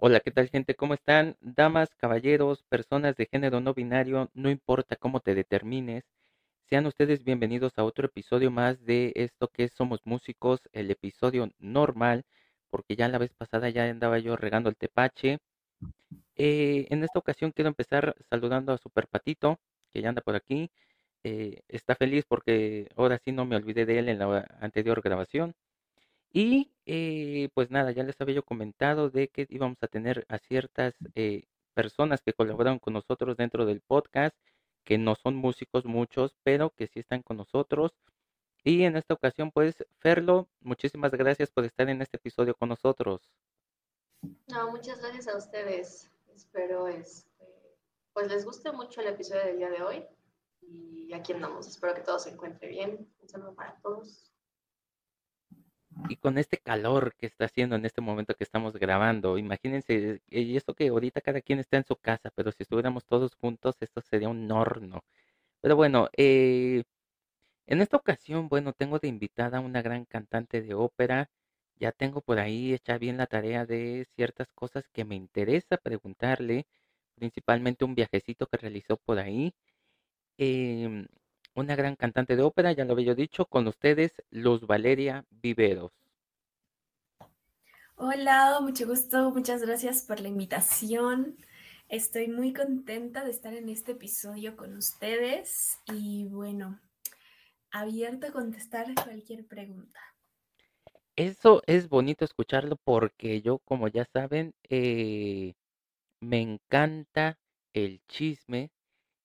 Hola, ¿qué tal gente? ¿Cómo están? Damas, caballeros, personas de género no binario, no importa cómo te determines, sean ustedes bienvenidos a otro episodio más de esto que es Somos Músicos, el episodio normal, porque ya la vez pasada ya andaba yo regando el tepache. Eh, en esta ocasión quiero empezar saludando a Super Patito, que ya anda por aquí. Eh, está feliz porque ahora sí no me olvidé de él en la anterior grabación. Y eh, pues nada, ya les había yo comentado de que íbamos a tener a ciertas eh, personas que colaboran con nosotros dentro del podcast, que no son músicos muchos, pero que sí están con nosotros. Y en esta ocasión, pues, Ferlo, muchísimas gracias por estar en este episodio con nosotros. No, muchas gracias a ustedes. Espero este, pues les guste mucho el episodio del día de hoy. Y aquí andamos. Espero que todo se encuentre bien. Un saludo para todos y con este calor que está haciendo en este momento que estamos grabando, imagínense, eh, y esto que ahorita cada quien está en su casa, pero si estuviéramos todos juntos, esto sería un horno. Pero bueno, eh, en esta ocasión, bueno, tengo de invitada a una gran cantante de ópera. Ya tengo por ahí hecha bien la tarea de ciertas cosas que me interesa preguntarle, principalmente un viajecito que realizó por ahí. Em, una gran cantante de ópera, ya lo había dicho, con ustedes, Luz Valeria Viveros. Hola, mucho gusto, muchas gracias por la invitación. Estoy muy contenta de estar en este episodio con ustedes y bueno, abierto a contestar cualquier pregunta. Eso es bonito escucharlo porque yo, como ya saben, eh, me encanta el chisme,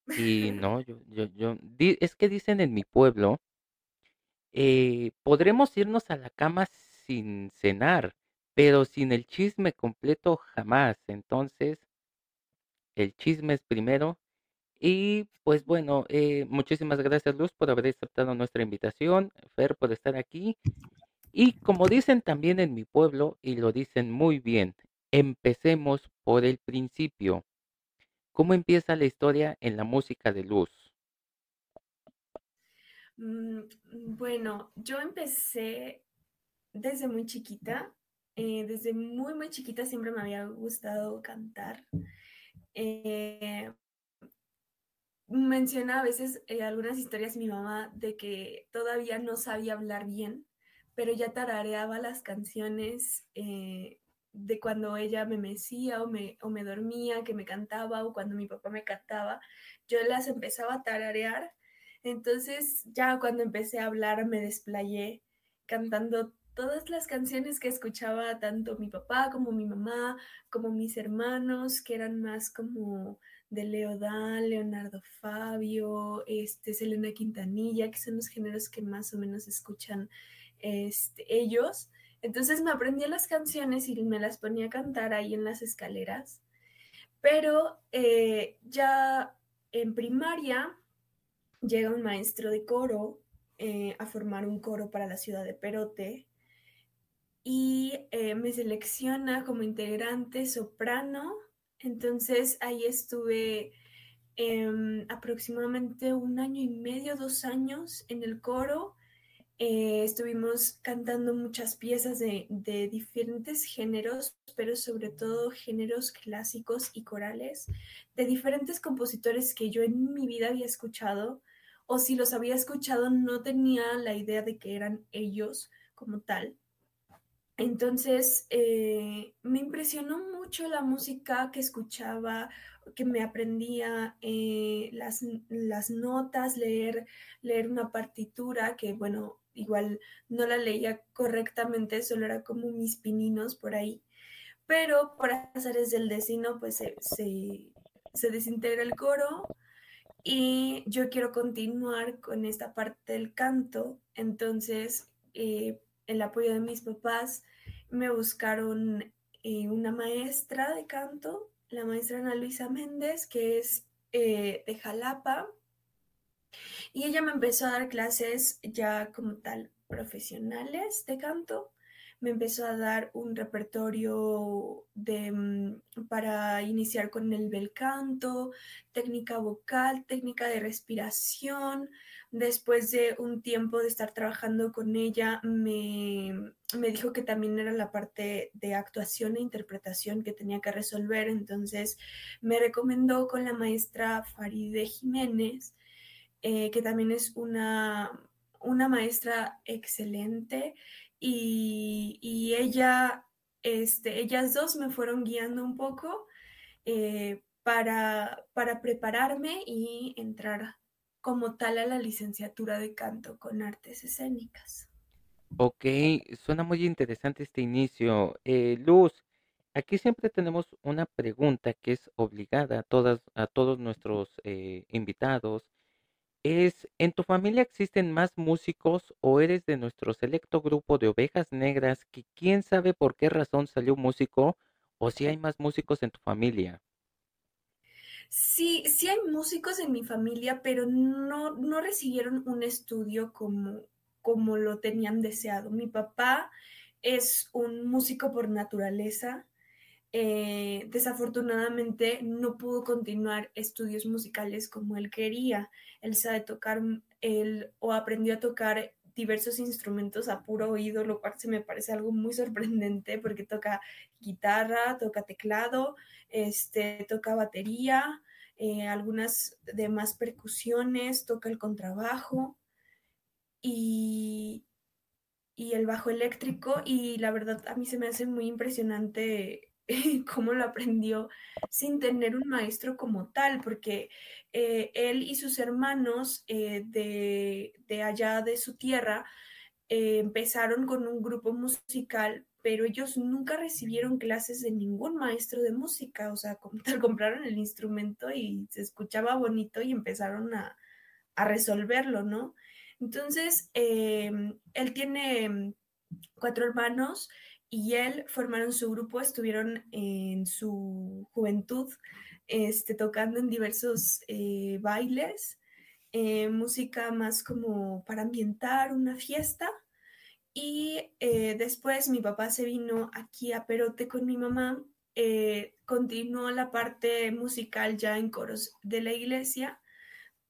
y no, yo, yo, yo, es que dicen en mi pueblo, eh, podremos irnos a la cama sin cenar, pero sin el chisme completo jamás. Entonces, el chisme es primero. Y pues bueno, eh, muchísimas gracias Luz por haber aceptado nuestra invitación, Fer por estar aquí. Y como dicen también en mi pueblo, y lo dicen muy bien, empecemos por el principio. ¿Cómo empieza la historia en la música de Luz? Mm, bueno, yo empecé desde muy chiquita. Eh, desde muy, muy chiquita siempre me había gustado cantar. Eh, menciona a veces eh, algunas historias mi mamá de que todavía no sabía hablar bien, pero ya tarareaba las canciones de cuando ella me mecía o me, o me dormía, que me cantaba o cuando mi papá me cantaba, yo las empezaba a tararear. Entonces ya cuando empecé a hablar me desplayé cantando todas las canciones que escuchaba tanto mi papá como mi mamá, como mis hermanos, que eran más como de Leodán, Leonardo Fabio, este, Selena Quintanilla, que son los géneros que más o menos escuchan este, ellos. Entonces me aprendía las canciones y me las ponía a cantar ahí en las escaleras. Pero eh, ya en primaria llega un maestro de coro eh, a formar un coro para la ciudad de Perote y eh, me selecciona como integrante soprano. Entonces ahí estuve em, aproximadamente un año y medio, dos años en el coro eh, estuvimos cantando muchas piezas de, diferentes géneros, pero sobre todo géneros clásicos y corales, de diferentes compositores que yo en mi vida había escuchado, o si los había escuchado no tenía la idea de que eran ellos como tal. Entonces, eh, me impresionó mucho la música que escuchaba, que me aprendía eh, las, las, notas, leer, leer una partitura, que bueno, igual no la leía correctamente, solo era como mis pininos por ahí. Pero por azares del destino, pues se, se, desintegra el coro y yo quiero continuar con esta parte del canto. Entonces, eh, el apoyo de mis papás, me buscaron eh, una maestra de canto, la maestra Ana Luisa Méndez, que es eh, de Jalapa, y ella me empezó a dar clases ya como tal profesionales de canto. me empezó a dar un repertorio de, mm, para iniciar con el bel canto, técnica vocal, técnica de respiración. Después de un tiempo de estar trabajando con ella, me, me dijo que también era la parte de actuación e interpretación que tenía que resolver. Entonces me recomendó con la maestra Faride Jiménez, eh, que también es una, una maestra excelente y, ella, este, ellas dos me fueron guiando un poco eh, para, para prepararme y entrar como tal a la licenciatura de canto con artes escénicas. Ok, suena muy interesante este inicio. Eh, Luz, aquí siempre tenemos una pregunta que es obligada a, todas, a todos nuestros invitados es, ¿en tu familia existen más músicos o eres de nuestro selecto grupo de ovejas negras que quién sabe por qué razón salió músico o si hay más músicos en tu familia? Sí, sí hay músicos en mi familia, pero no, no recibieron un estudio como, como lo tenían deseado. Mi papá es un músico por naturaleza, eh, desafortunadamente no pudo continuar estudios musicales como él quería. Él sabe tocar, él o aprendió a tocar diversos instrumentos a puro oído, lo cual se me parece algo muy sorprendente porque toca guitarra, toca teclado, este, toca batería, eh, algunas demás percusiones, toca el contrabajo y, y el bajo eléctrico y la verdad a mí se me hace muy impresionante cómo lo aprendió sin tener un maestro como tal, porque eh, él y sus hermanos eh, de, allá de su tierra eh, empezaron con un grupo musical, pero ellos nunca recibieron clases de ningún maestro de música, o sea, compraron el instrumento y se escuchaba bonito y empezaron a, a resolverlo, ¿no? Entonces, él tiene cuatro hermanos y él formaron su grupo, estuvieron en su juventud este, tocando en diversos eh, bailes, eh, música más como para ambientar una fiesta. Y eh, después mi papá se vino aquí a Perote con mi mamá, continuó la parte musical ya en coros de la iglesia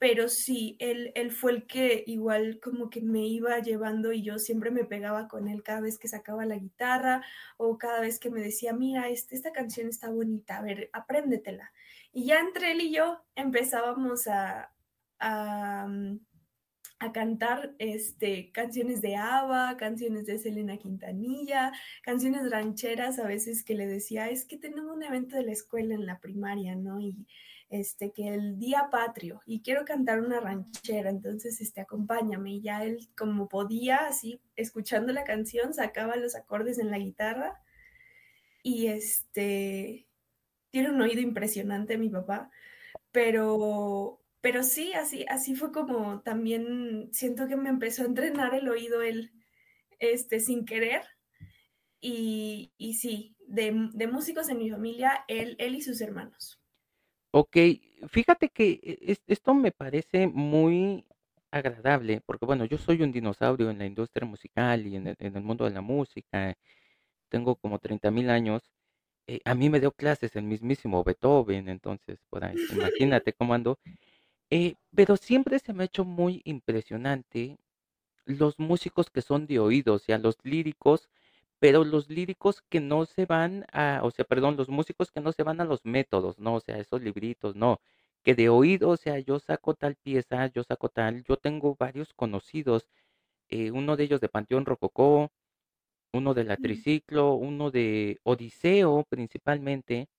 pero sí, él, él fue el que igual como que me iba llevando y yo siempre me pegaba con él cada vez que sacaba la guitarra o cada vez que me decía, mira, este, esta canción está bonita, a ver, apréndetela. Y ya entre él y yo empezábamos a, a, mm, a cantar este, canciones de ABBA, canciones de Selena Quintanilla, canciones rancheras a veces que le decía, es que tenemos un evento de la escuela en la primaria, ¿no? Y este, que el día patrio y quiero cantar una ranchera, entonces, este, acompáñame. Y ya él, como podía, así, escuchando la canción, sacaba los acordes en la guitarra y este, tiene un oído impresionante mi papá, pero, pero sí, así, así fue como también siento que me empezó a entrenar el oído él, este, sin querer. Y, y sí, de, de músicos en mi familia, él, él y sus hermanos. Ok, fíjate que e, esto me parece muy agradable, porque bueno, yo soy un dinosaurio en la industria musical y en el, mundo de la música, tengo como 30 mil años, eh, a mí me dio clases el mismísimo Beethoven, entonces, por ahí, imagínate cómo ando, eh, pero siempre se me ha hecho muy impresionante los músicos que son de oído, o sea, los líricos pero los líricos que no se van a, o sea, perdón, los músicos que no se van a los métodos, no, o sea, esos libritos, no, que de oído, o sea, yo saco tal pieza, yo saco tal, yo tengo varios conocidos, eh, uno de ellos de Panteón Rococó, uno de la Triciclo, uno de Odiseo principalmente,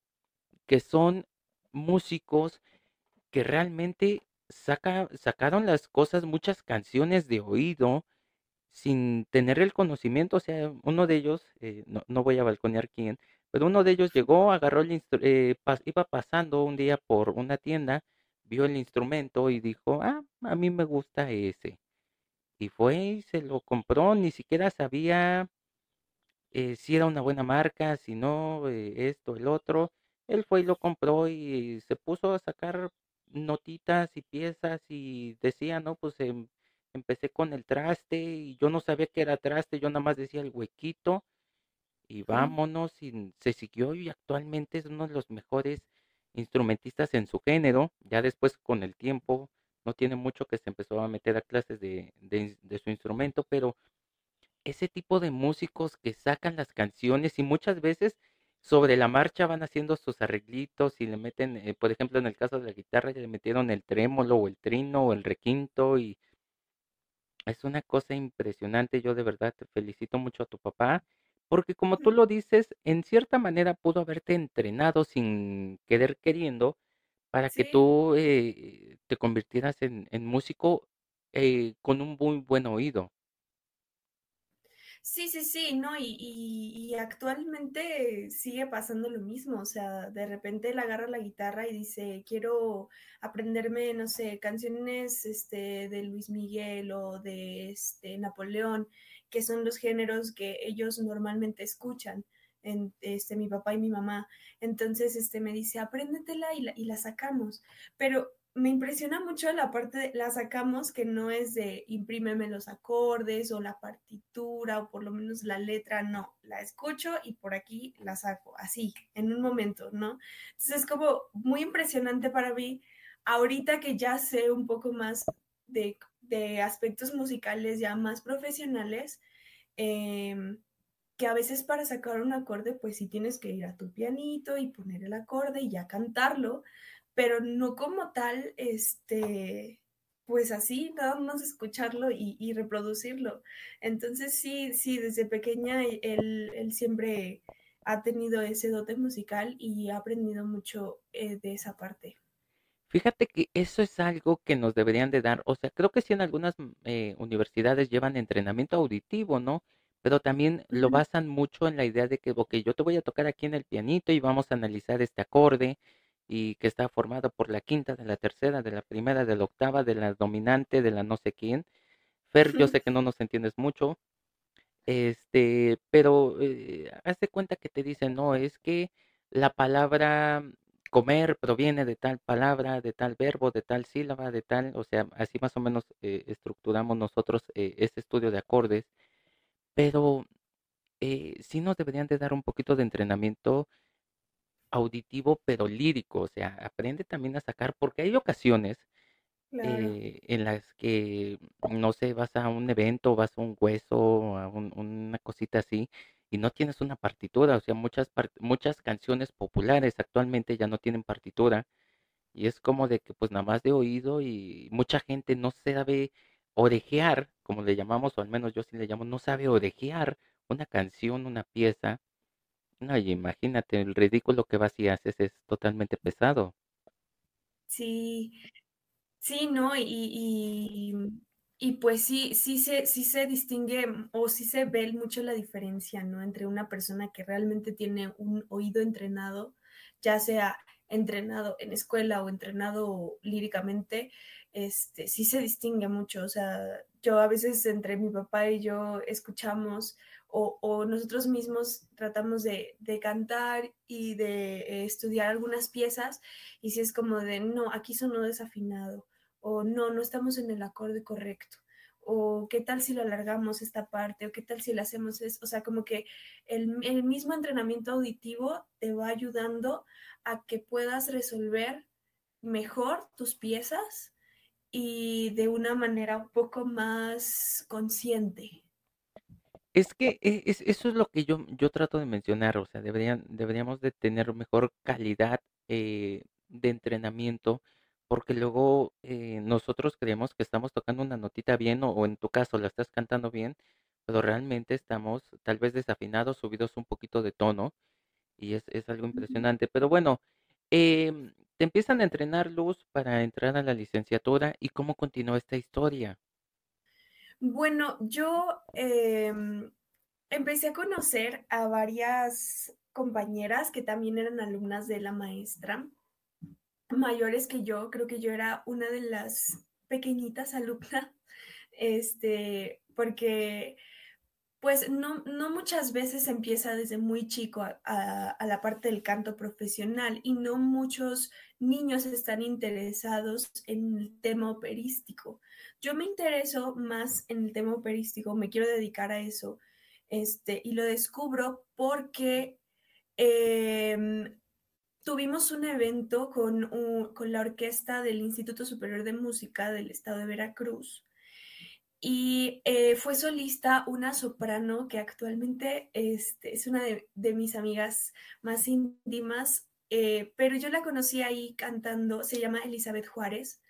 que son músicos que realmente saca, sacaron las cosas, muchas canciones de oído, sin tener el conocimiento, o sea, uno de ellos, eh, no, no, voy a balconear quién, pero uno de ellos llegó, agarró el eh, iba pasando un día por una tienda, vio el instrumento y dijo, ah, a mí me gusta ese. Y fue y se lo compró, ni siquiera sabía eh, si era una buena marca, si no, esto, el otro. Él fue y lo compró y se puso a sacar notitas y piezas y decía, no, pues em, empecé con el traste y yo no sabía que era traste, yo nada más decía el huequito y vámonos, y se siguió y actualmente es uno de los mejores instrumentistas en su género. Ya después con el tiempo, no tiene mucho que se empezó a meter a clases de, de su instrumento, pero ese tipo de músicos que sacan las canciones y muchas veces sobre la marcha van haciendo sus arreglitos y le meten, eh, por ejemplo, en el caso de la guitarra, le metieron el trémolo o el trino o el requinto y es una cosa impresionante. Yo de verdad te felicito mucho a tu papá, porque como tú lo dices, en cierta manera pudo haberte entrenado sin querer queriendo para que tú eh, te convirtieras en, músico eh, con un muy buen oído. Sí, sí, sí, no, y, y, actualmente sigue pasando lo mismo, o sea, de repente él agarra la guitarra y dice, quiero aprenderme, no sé, canciones este, de Luis Miguel o de este, Napoleón, que son los géneros que ellos normalmente escuchan, en, este, mi papá y mi mamá. Entonces, este, me dice, apréndetela y la, y la sacamos, pero me impresiona mucho la parte de la sacamos que no es de imprímeme los acordes o la partitura o por lo menos la letra, no, la escucho y por aquí la saco, así, en un momento, ¿no? Entonces es como muy impresionante para mí, ahorita que ya sé un poco más de, aspectos musicales ya más profesionales, em, que a veces para sacar un acorde, pues sí tienes que ir a tu pianito y poner el acorde y ya cantarlo, pero no como tal, este, pues así, nada más escucharlo y, reproducirlo. Entonces sí, sí, desde pequeña él, él, siempre ha tenido ese dote musical y ha aprendido mucho eh, de esa parte. Fíjate que eso es algo que nos deberían de dar, o sea, creo que sí en algunas mm, eh, universidades llevan entrenamiento auditivo, ¿no? Pero también lo basan mucho en la idea de que, ok, yo te voy a tocar aquí en el pianito y vamos a analizar este acorde, y que está formada por la quinta, de la tercera, de la primera, de la octava, de la dominante, de la no sé quién. Fer, yo sé que no nos entiendes mucho, este, pero eh, haz de cuenta que te dicen, no, es que la palabra comer proviene de tal palabra, de tal verbo, de tal sílaba, de tal, o sea, así más o menos eh, estructuramos nosotros eh, este estudio de acordes, pero eh, sí nos deberían de dar un poquito de entrenamiento auditivo, pero lírico, o sea, aprende también a sacar, porque hay ocasiones eh, en las que, no sé, vas a un evento, vas a un hueso, a una cosita así, y no tienes una partitura, o sea, muchas, muchas canciones populares actualmente ya no tienen partitura, y es como de que pues nada más de oído y mucha gente no sabe orejear, como le llamamos, o al menos yo sí le llamo, no sabe orejear una canción, una pieza, no, y imagínate, el ridículo que vas y haces es totalmente pesado. Sí, sí, ¿no? Y, y, pues sí, sí se, sí se distingue o sí se ve mucho la diferencia, ¿no? Entre una persona que realmente tiene un oído entrenado, ya sea entrenado en escuela o entrenado líricamente, este, sí se distingue mucho. O sea, yo a veces entre mi papá y yo escuchamos o, nosotros mismos tratamos de, cantar y de estudiar algunas piezas y si es como de, no, aquí sonó desafinado o no, no estamos en el acorde correcto o qué tal si lo alargamos esta parte, o qué tal si lo hacemos eso, o sea, como que el, el, mismo entrenamiento auditivo te va ayudando a que puedas resolver mejor tus piezas y de una manera un poco más consciente. Es que e, eso es lo que yo, yo trato de mencionar, o sea, deberían, deberíamos de tener mejor calidad eh, de entrenamiento, porque luego eh, nosotros creemos que estamos tocando una notita bien, o, en tu caso la estás cantando bien, pero realmente estamos tal vez desafinados, subidos un poquito de tono, y es, es algo impresionante. Pero bueno, em, te empiezan a entrenar luz para entrar a la licenciatura, ¿y cómo continúa esta historia? Bueno, yo em, empecé a conocer a varias compañeras que también eran alumnas de la maestra, mayores que yo, creo que yo era una de las pequeñitas alumnas, este, porque pues no, no muchas veces empieza desde muy chico a, la parte del canto profesional y no muchos niños están interesados en el tema operístico. Yo me intereso más en el tema operístico, me quiero dedicar a eso Este, y lo descubro porque em, tuvimos un evento con, con la orquesta del Instituto Superior de Música del Estado de Veracruz y eh, fue solista una soprano que actualmente este, es una de, mis amigas más íntimas, eh, pero yo la conocí ahí cantando, se llama Elizabeth Juárez,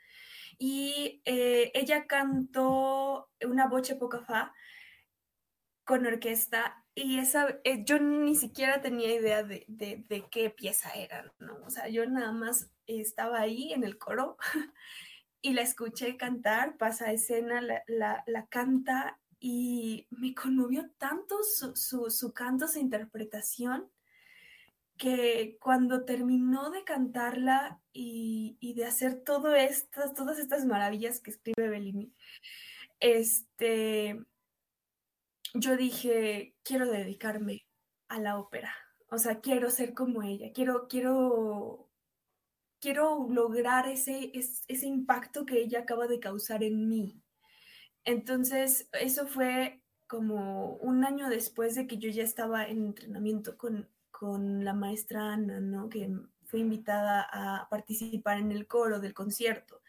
y eh, ella cantó una boche poca fa con orquesta y esa, yo ni siquiera tenía idea de, de, qué pieza era, ¿no? O sea, yo nada más estaba ahí en el coro y la escuché cantar, pasa escena, la, canta y me conmovió tanto su, canto, su interpretación, que cuando terminó de cantarla y, de hacer todo estas, todas estas maravillas que escribe Bellini, este, yo dije, quiero dedicarme a la ópera. O sea, quiero ser como ella, quiero, quiero quiero lograr ese, ese impacto que ella acaba de causar en mí. Entonces, eso fue como un año después de que yo ya estaba en entrenamiento con, con la maestra Ana, ¿no? Que fue invitada a participar en el coro del concierto.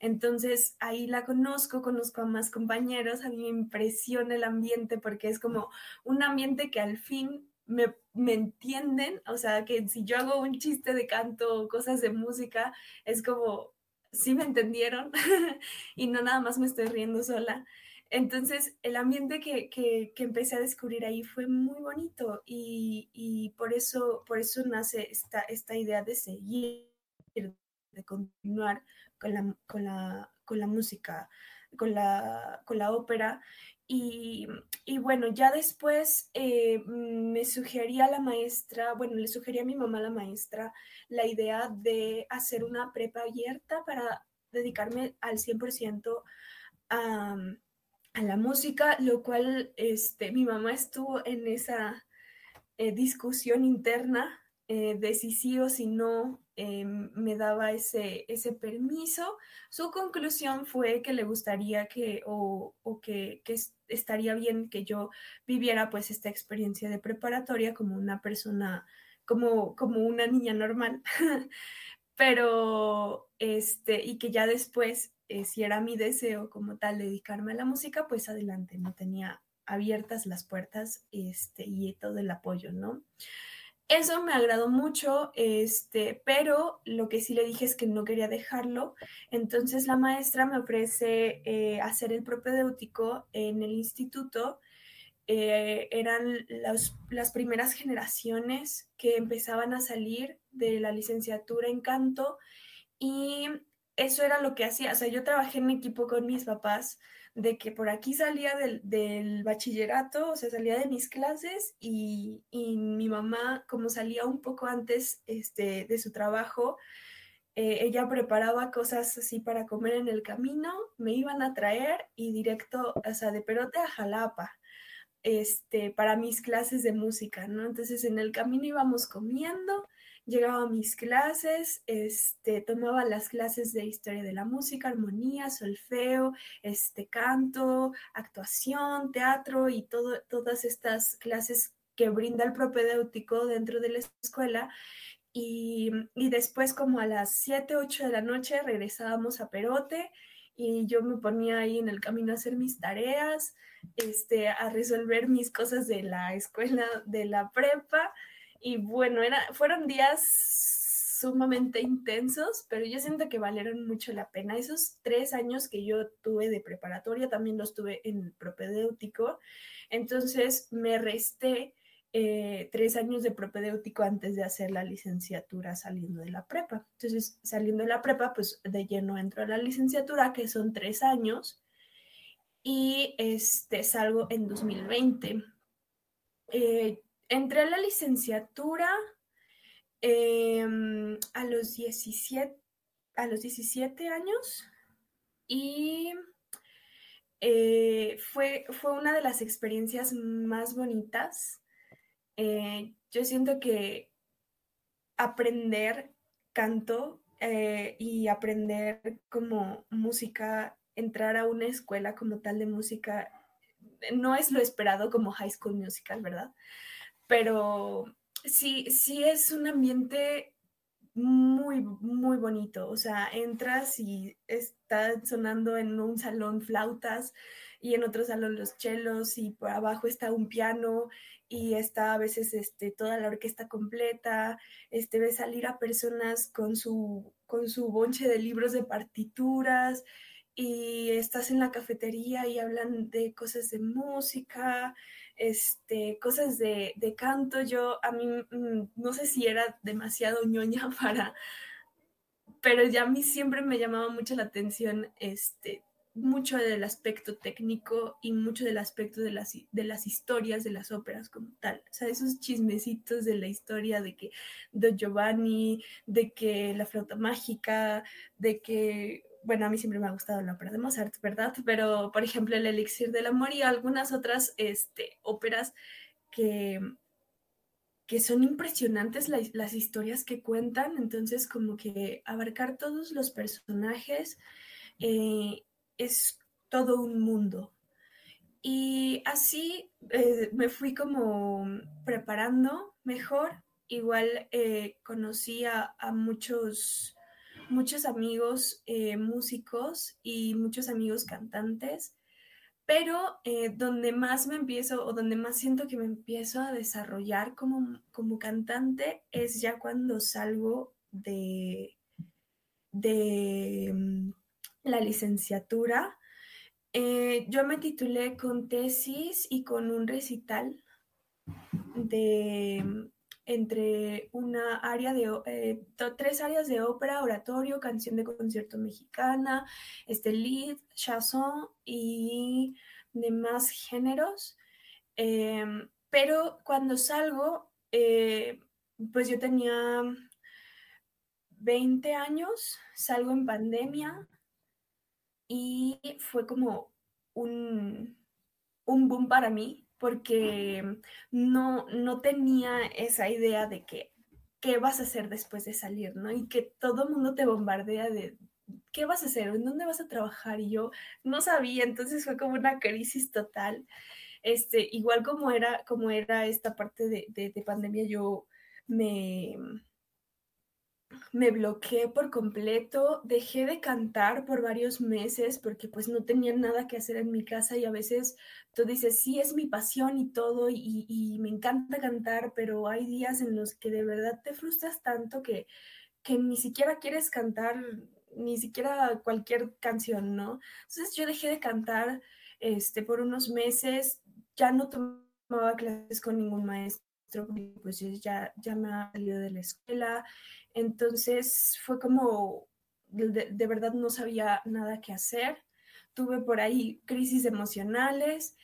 Entonces ahí la conozco, conozco a más compañeros, a mí me impresiona el ambiente porque es como un ambiente que al fin me, entienden, o sea, que si yo hago un chiste de canto o cosas de música, es como, sí me entendieron y no nada más me estoy riendo sola. Entonces, el ambiente que, que, empecé a descubrir ahí fue muy bonito y, y, por, eso, por eso nace esta, esta idea de seguir, de continuar con la, con la, con la música, con la, con la ópera y, bueno, ya después eh, me sugería la maestra, bueno, le sugería a mi mamá la maestra la idea de hacer una prepa abierta para dedicarme al 100% a, a, la música, lo cual este, mi mamá estuvo en esa eh, discusión interna eh, de si sí o si no em, me daba ese, ese permiso. Su conclusión fue que le gustaría que, o, que, estaría bien que yo viviera pues esta experiencia de preparatoria como una persona, como, como una niña normal, pero este, y que ya después, eh, si era mi deseo como tal dedicarme a la música, pues adelante, no tenía abiertas las puertas este, y todo el apoyo, ¿no? Eso me agradó mucho, este, pero lo que sí le dije es que no quería dejarlo. Entonces la maestra me ofrece eh, hacer el propedéutico en el instituto. Eh, eran las primeras generaciones que empezaban a salir de la licenciatura en canto y eso era lo que hacía. O sea, yo trabajé en equipo con mis papás de que por aquí salía del, bachillerato, o sea, salía de mis clases y, mi mamá, como salía un poco antes este, de su trabajo, eh, ella preparaba cosas así para comer en el camino, me iban a traer y directo, o sea, de Perote a Jalapa, este, para mis clases de música, ¿no? Entonces en el camino íbamos comiendo llegaba a mis clases, este, tomaba las clases de historia de la música, armonía, solfeo, este, canto, actuación, teatro y todo, todas estas clases que brinda el propedéutico dentro de la escuela. Y, y después como a las 7, 8 de la noche regresábamos a Perote y yo me ponía ahí en el camino a hacer mis tareas, este, a resolver mis cosas de la escuela, de la prepa y bueno, era, fueron días sumamente intensos, pero yo siento que valieron mucho la pena. Esos tres años que yo tuve de preparatoria también los tuve en propedéutico, entonces me resté eh, tres años de propedéutico antes de hacer la licenciatura saliendo de la prepa. Entonces, saliendo de la prepa, pues de lleno entro a la licenciatura, que son tres años, y este, salgo en 2020. Eh, entré a la licenciatura em, a, los 17, a los 17 años y eh, fue, fue una de las experiencias más bonitas. Eh, yo siento que aprender canto eh, y aprender como música, entrar a una escuela como tal de música no es lo esperado como High School Musical, ¿verdad? Pero sí, sí es un ambiente muy, muy bonito. O sea, entras y está sonando en un salón flautas y en otro salón los chelos y por abajo está un piano y está a veces este, toda la orquesta completa, este, ves salir a personas con su, con su bonche de libros de partituras y estás en la cafetería y hablan de cosas de música, este, cosas de, de canto. Yo a mí mm, no sé si era demasiado ñoña para, pero ya a mí siempre me llamaba mucho la atención este, mucho del aspecto técnico y mucho del aspecto de las, de las historias de las óperas como tal. O sea, esos chismecitos de la historia de que Don Giovanni, de que la flauta mágica, de que, bueno, a mí siempre me ha gustado la ópera de Mozart, ¿verdad? Pero, por ejemplo, el elixir del amor y algunas otras este, óperas que que son impresionantes las historias que cuentan, entonces como que abarcar todos los personajes eh, es todo un mundo. Y así eh, me fui como preparando mejor. Igual eh, conocí a, muchos, muchos amigos eh, músicos y muchos amigos cantantes, pero donde más me empiezo o donde más siento que me empiezo a desarrollar como, como cantante es ya cuando salgo de, de mm, la licenciatura. Eh, yo me titulé con tesis y con un recital de entre una área de eh, tres áreas de ópera, oratorio, canción de concierto mexicana, este lead, chanson y demás géneros. Em, pero cuando salgo, eh, pues yo tenía 20 años, salgo en pandemia, y fue como un, un boom para mí porque no, no tenía esa idea de que qué vas a hacer después de salir, ¿no? Y que todo el mundo te bombardea de qué vas a hacer, en dónde vas a trabajar y yo no sabía, entonces fue como una crisis total. Este, igual como era, como era esta parte de, de pandemia, yo me, me bloqueé por completo, dejé de cantar por varios meses porque pues no tenía nada que hacer en mi casa y a veces tú dices, sí, es mi pasión y todo y, me encanta cantar, pero hay días en los que de verdad te frustras tanto que, que ni siquiera quieres cantar ni siquiera cualquier canción, ¿no? Entonces yo dejé de cantar este, por unos meses, ya no tomaba clases con ningún maestro, pues ya, ya me ha salido de la escuela, entonces fue como, de, verdad no sabía nada que hacer. Tuve por ahí crisis emocionales,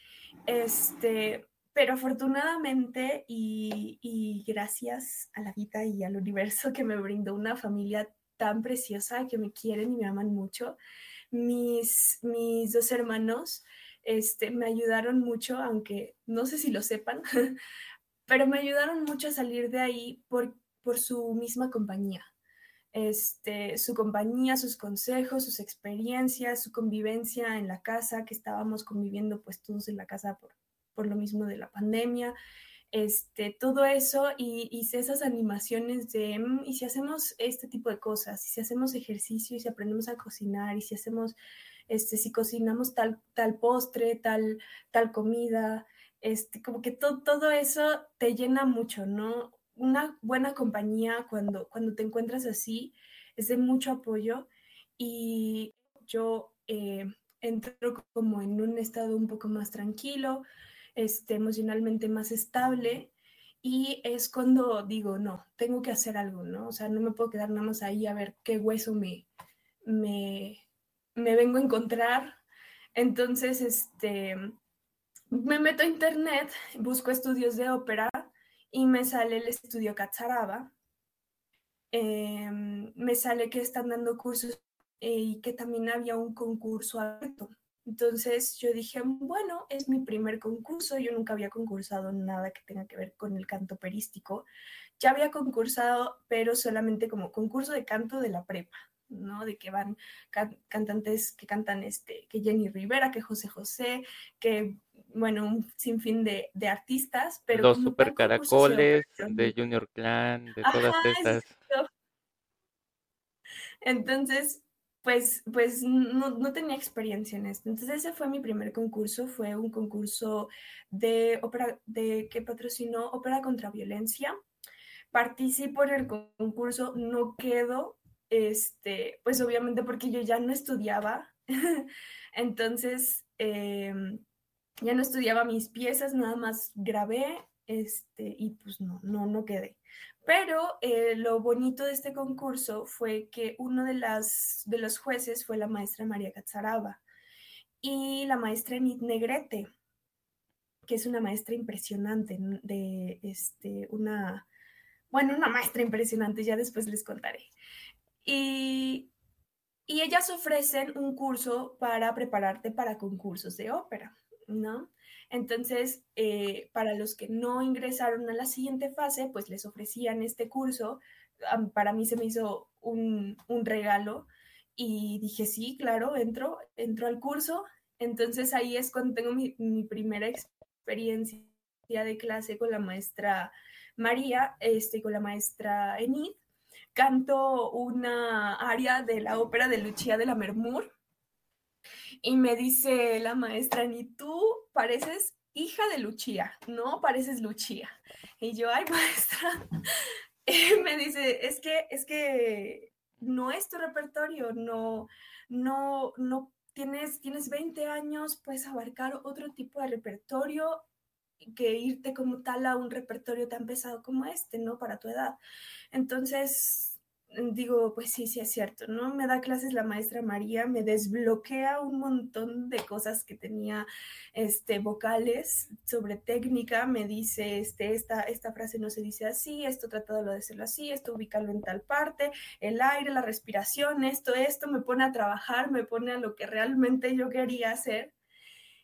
este, pero afortunadamente y, y, gracias a la vida y al universo que me brindó una familia tan preciosa que me quieren y me aman mucho, mis, mis dos hermanos este, me ayudaron mucho, aunque no sé si lo sepan, pero me ayudaron mucho a salir de ahí por, por su misma compañía. Este, su compañía, sus consejos, sus experiencias, su convivencia en la casa, que estábamos conviviendo pues todos en la casa por, por lo mismo de la pandemia, este, todo eso y hice esas animaciones de, mm, y si hacemos este tipo de cosas, y si hacemos ejercicio, y si aprendemos a cocinar, y si hacemos, este, si cocinamos tal, tal postre, tal, tal comida, este, como que todo eso te llena mucho, ¿no? una buena compañía cuando, cuando te encuentras así es de mucho apoyo y yo eh, entro como en un estado un poco más tranquilo, este, emocionalmente más estable y es cuando digo, no, tengo que hacer algo, ¿no? O sea, no me puedo quedar nada más ahí a ver qué hueso me, me, me vengo a encontrar. Entonces, este, me meto a internet, busco estudios de ópera y me sale el estudio Catzaraba. Em, me sale que están dando cursos eh, y que también había un concurso abierto. Entonces yo dije, bueno, es mi primer concurso, yo nunca había concursado nada que tenga que ver con el canto perístico. Ya había concursado, pero solamente como concurso de canto de la prepa, ¿no? De que van cantantes que cantan este, que Jenny Rivera, que José José, que bueno, un sinfín de, de artistas, pero... Los super caracoles de Junior Clan, de todas estas. Entonces, pues, pues no, no, tenía experiencia en esto. Entonces ese fue mi primer concurso, fue un concurso de ópera, de que patrocinó Ópera contra Violencia. Participo en el concurso, no quedo, este, pues obviamente porque yo ya no estudiaba, entonces em, ya no estudiaba mis piezas, nada más grabé, este, y pues no, no, no quedé. Pero eh, lo bonito de este concurso fue que uno de, las, de los jueces fue la maestra María Catzaraba y la maestra Enid Negrete, que es una maestra impresionante, de este, una, bueno, una maestra impresionante, ya después les contaré. Y, y ellas ofrecen un curso para prepararte para concursos de ópera, ¿no? Entonces, eh, para los que no ingresaron a la siguiente fase, pues les ofrecían este curso. Para mí se me hizo un, regalo y dije, sí, claro, entro, entro al curso. Entonces ahí es cuando tengo mi, primera experiencia de clase con la maestra María, este, con la maestra Enid. Canto una aria de la ópera de Lucia de la Mermur y me dice la maestra, ni tú pareces hija de Lucía, no pareces Lucía. Y yo, ay, maestra, me dice, es que, es que no es tu repertorio, no, no, no tienes, tienes 20 años, puedes abarcar otro tipo de repertorio que irte como tal a un repertorio tan pesado como este, ¿no? Para tu edad. Entonces, digo, pues sí, sí es cierto, ¿no? Me da clases la maestra María, me desbloquea un montón de cosas que tenía, este, vocales sobre técnica, me dice, este, esta, esta frase no se dice así, esto trata de decirlo así, esto ubícalo en tal parte, el aire, la respiración, esto, esto, me pone a trabajar, me pone a lo que realmente yo quería hacer.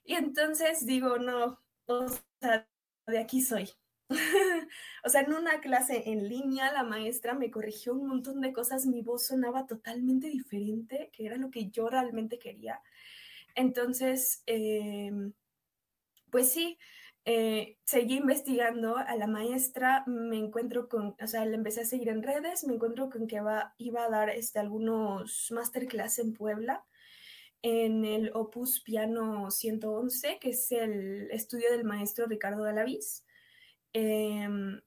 Y entonces digo, no, o sea, de aquí soy, o sea, en una clase en línea, la maestra me corrigió un montón de cosas, mi voz sonaba totalmente diferente, que era lo que yo realmente quería. Entonces, em, pues sí, eh, seguí investigando a la maestra, me encuentro con, o sea, le empecé a seguir en redes, me encuentro con que va, iba a dar este, algunos masterclass en Puebla en el Opus Piano 111, que es el estudio del maestro Ricardo Galaviz. Em,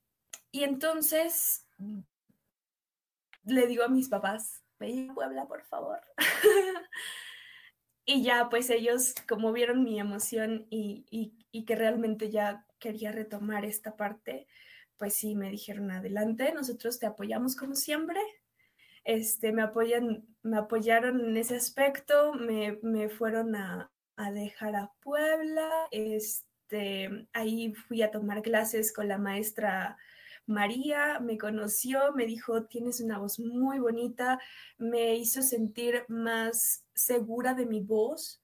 y entonces le digo a mis papás, ve a Puebla, por favor. y ya, pues ellos, como vieron mi emoción y, y, que realmente ya quería retomar esta parte, pues sí, me dijeron, adelante, nosotros te apoyamos como siempre. Este, me, apoyan, me apoyaron en ese aspecto, me, me fueron a, a dejar a Puebla. Este, este, ahí fui a tomar clases con la maestra María, me conoció, me dijo, tienes una voz muy bonita, me hizo sentir más segura de mi voz.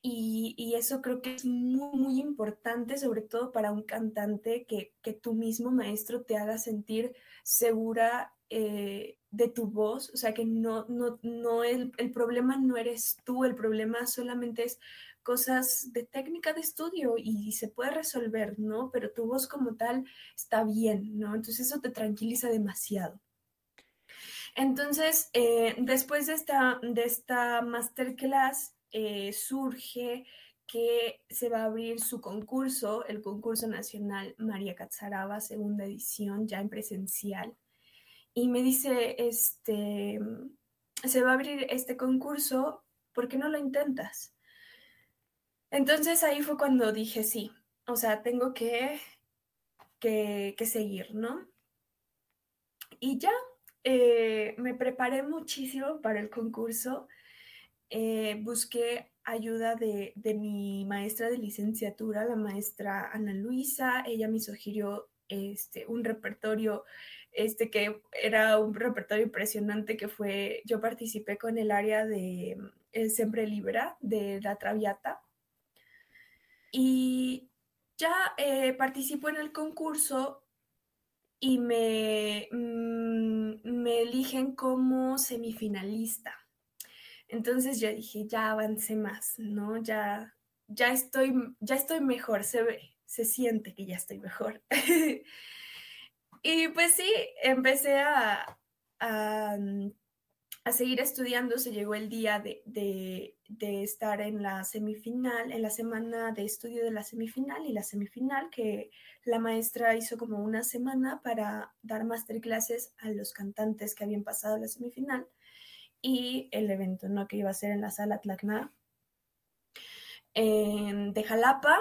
Y, eso creo que es muy, muy importante, sobre todo para un cantante, que, que tu mismo maestro te haga sentir segura eh, de tu voz, o sea que no, no, no, el, el problema no eres tú, el problema solamente es cosas de técnica de estudio y se puede resolver, ¿no? Pero tu voz como tal está bien, ¿no? Entonces eso te tranquiliza demasiado. Entonces, eh, después de esta, de esta masterclass, eh, surge que se va a abrir su concurso, el concurso nacional María Catzaraba, segunda edición, ya en presencial. Y me dice, este, se va a abrir este concurso, ¿por qué no lo intentas? Entonces ahí fue cuando dije, sí, o sea, tengo que, que, seguir, ¿no? Y ya eh, me preparé muchísimo para el concurso. Eh, busqué ayuda de, mi maestra de licenciatura, la maestra Ana Luisa. Ella me sugirió este, un repertorio este, que era un repertorio impresionante que fue, yo participé con el área de eh, Siempre Libera de la Traviata y ya eh, participo en el concurso y me, mm, me eligen como semifinalista. Entonces yo dije, ya avancé más, ¿no? Ya, ya estoy, ya estoy mejor, se ve, se siente que ya estoy mejor. y pues sí, empecé a, a, seguir estudiando, se llegó el día de, de, estar en la semifinal, en la semana de estudio de la semifinal y la semifinal que la maestra hizo como una semana para dar masterclasses a los cantantes que habían pasado la semifinal y el evento, ¿no? Que iba a ser en la sala Tlacna de Jalapa.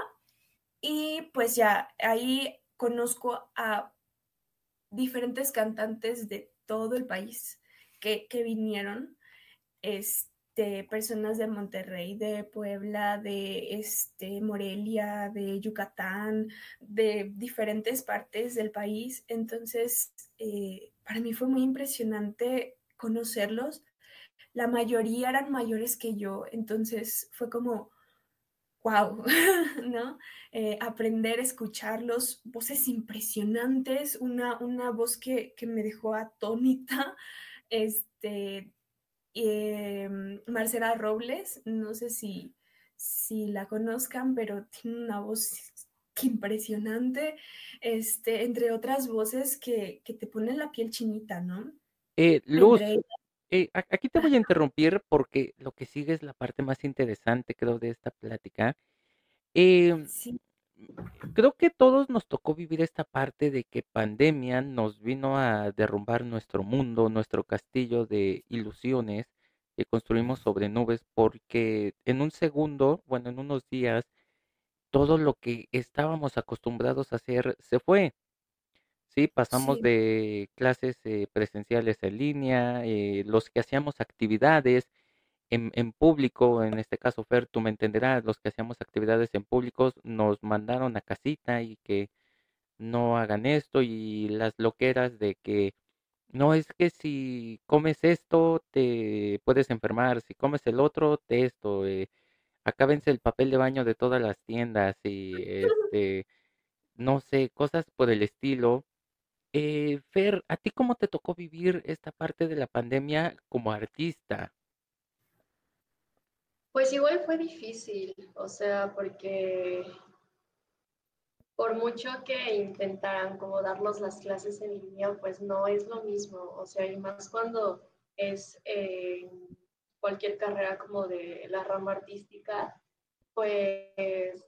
Y pues ya ahí conozco a diferentes cantantes de todo el país que, vinieron, este, personas de Monterrey, de Puebla, de este, Morelia, de Yucatán, de diferentes partes del país. Entonces, eh, para mí fue muy impresionante conocerlos la mayoría eran mayores que yo, entonces fue como, wow, ¿no? Eh, aprender a escucharlos, voces impresionantes, una, una voz que, me dejó atónita, este, em, Marcela Robles, no sé si, si la conozcan, pero tiene una voz impresionante, este, entre otras voces que, te ponen la piel chinita, ¿no? Eh, Luz, eh, aquí te voy a interrumpir porque lo que sigue es la parte más interesante, creo, de esta plática. Em, creo que todos nos tocó vivir esta parte de que pandemia nos vino a derrumbar nuestro mundo, nuestro castillo de ilusiones que construimos sobre nubes, porque en un segundo, bueno, en unos días, todo lo que estábamos acostumbrados a hacer se fue. Sí, pasamos de clases eh, presenciales en línea, eh, los que hacíamos actividades en, en público, en este caso Fer, tú me entenderás, los que hacíamos actividades en públicos nos mandaron a casita y que no hagan esto y las loqueras de que no es que si comes esto te puedes enfermar, si comes el otro te esto, eh, acábense el papel de baño de todas las tiendas y este, no sé, cosas por el estilo eh, Fer, ¿a ti cómo te tocó vivir esta parte de la pandemia como artista? Pues igual fue difícil, o sea, porque por mucho que intentaran como darnos las clases en línea, pues no es lo mismo, o sea, y más cuando es eh, cualquier carrera como de la rama artística, pues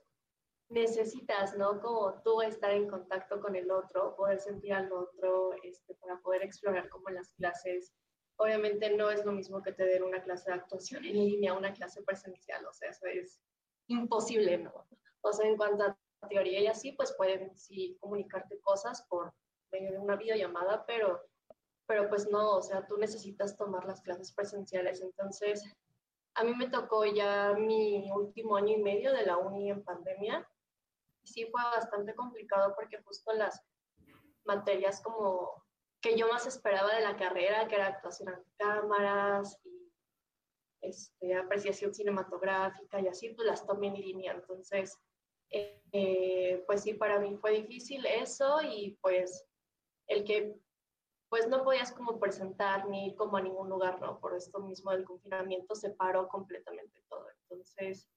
necesitas, ¿no? Como tú estar en contacto con el otro, poder sentir al otro, este, para poder explorar como en las clases. Obviamente no es lo mismo que te den una clase de actuación en línea, una clase presencial, o sea, eso es imposible, ¿no? O sea, en cuanto a teoría y así, pues pueden sí comunicarte cosas por medio de una videollamada, pero, pero pues no, o sea, tú necesitas tomar las clases presenciales. Entonces, a mí me tocó ya mi último año y medio de la uni en pandemia sí fue bastante complicado porque justo las materias como que yo más esperaba de la carrera, que era actuación ante cámaras y este, apreciación cinematográfica y así, pues las tomé en línea. Entonces, eh, pues sí, para mí fue difícil eso y pues el que pues no podías como presentar ni ir como a ningún lugar, ¿no? Por esto mismo del confinamiento se paró completamente todo. Entonces,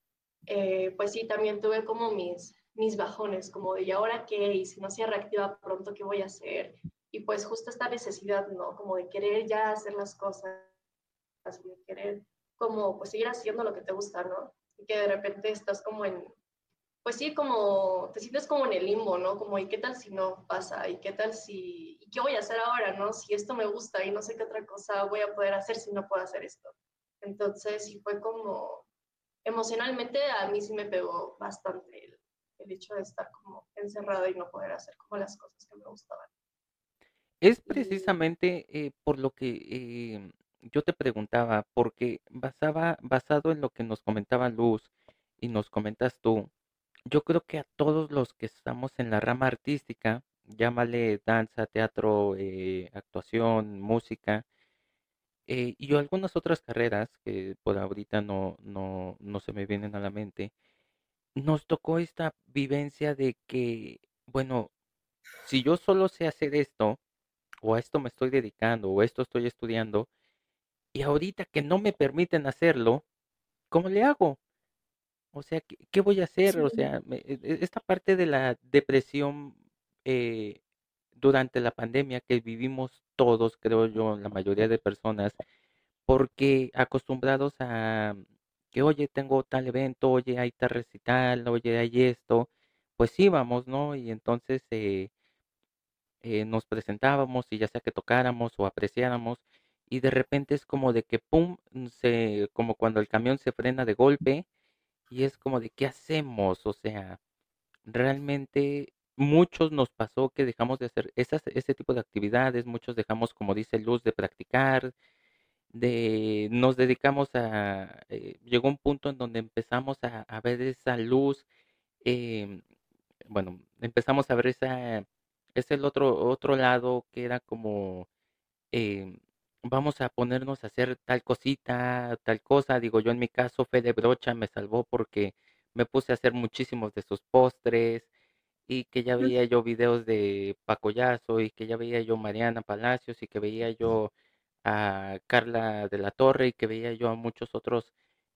eh, pues sí, también tuve como mis, mis bajones, como de, ¿y ahora qué? Y si no se reactiva pronto, ¿qué voy a hacer? Y pues justo esta necesidad, ¿no? Como de querer ya hacer las cosas, de querer como pues seguir haciendo lo que te gusta, ¿no? Y que de repente estás como en, pues sí, como te sientes como en el limbo, ¿no? Como, ¿y qué tal si no pasa? ¿Y qué tal si, ¿y qué voy a hacer ahora, no? Si esto me gusta y no sé qué otra cosa voy a poder hacer si no puedo hacer esto. Entonces, sí fue como, emocionalmente a mí sí me pegó bastante el hecho de estar como encerrada y no poder hacer como las cosas que me gustaban. Es precisamente eh, por lo que eh, yo te preguntaba, porque basaba, basado en lo que nos comentaba Luz y nos comentas tú, yo creo que a todos los que estamos en la rama artística, llámale danza, teatro, eh, actuación, música, y algunas otras carreras que por ahorita no, no, no se me vienen a la mente, nos tocó esta vivencia de que, bueno, si yo solo sé hacer esto, o a esto me estoy dedicando, o esto estoy estudiando, y ahorita que no me permiten hacerlo, ¿cómo le hago? O sea, ¿qué, voy a hacer? O sea, e, e, esta parte de la depresión eh, durante la pandemia que vivimos todos, creo yo, la mayoría de personas, porque acostumbrados a que, oye, tengo tal evento, oye, hay tal recital, oye, hay esto, pues íbamos, ¿no? Y entonces eh, eh, nos presentábamos y ya sea que tocáramos o apreciáramos, y de repente es como de que, ¡pum!, se, como cuando el camión se frena de golpe, y es como de, ¿qué hacemos? O sea, realmente muchos nos pasó que dejamos de hacer esas, ese tipo de actividades, muchos dejamos, como dice Luz, de practicar, de nos dedicamos a, eh, llegó un punto en donde empezamos a, ver esa luz, em, bueno, empezamos a ver esa, es el otro, otro lado que era como, em, vamos a ponernos a hacer tal cosita, tal cosa, digo yo en mi caso, Fede Brocha me salvó porque me puse a hacer muchísimos de sus postres, y que ya veía yo videos de Pacoyazo y que ya veía yo Mariana Palacios y que veía yo a Carla de la Torre y que veía yo a muchos otros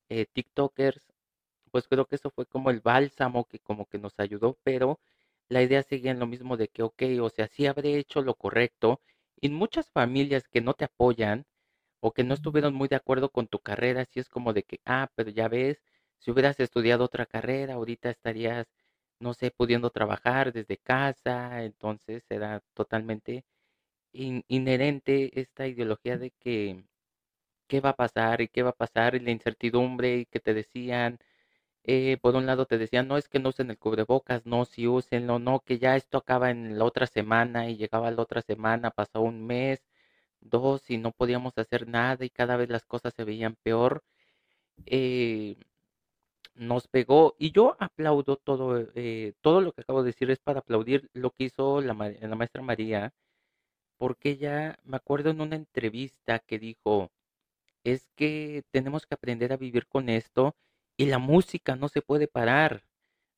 eh, TikTokers, pues creo que eso fue como el bálsamo que como que nos ayudó, pero la idea seguía en lo mismo de que, ok, o sea, sí habré hecho lo correcto. Y muchas familias que no te apoyan o que no estuvieron muy de acuerdo con tu carrera, sí es como de que, ah, pero ya ves, si hubieras estudiado otra carrera, ahorita estarías no sé, pudiendo trabajar desde casa, entonces era totalmente inherente esta ideología de que qué va a pasar y qué va a pasar y la incertidumbre y que te decían, eh, por un lado te decían, no es que no usen el cubrebocas, no, si úsenlo, no, que ya esto acaba en la otra semana y llegaba la otra semana, pasó un mes, dos y no podíamos hacer nada y cada vez las cosas se veían peor. Eh, nos pegó y yo aplaudo todo, eh, todo lo que acabo de decir es para aplaudir lo que hizo la, la maestra María, porque ella, me acuerdo en una entrevista que dijo, es que tenemos que aprender a vivir con esto y la música no se puede parar.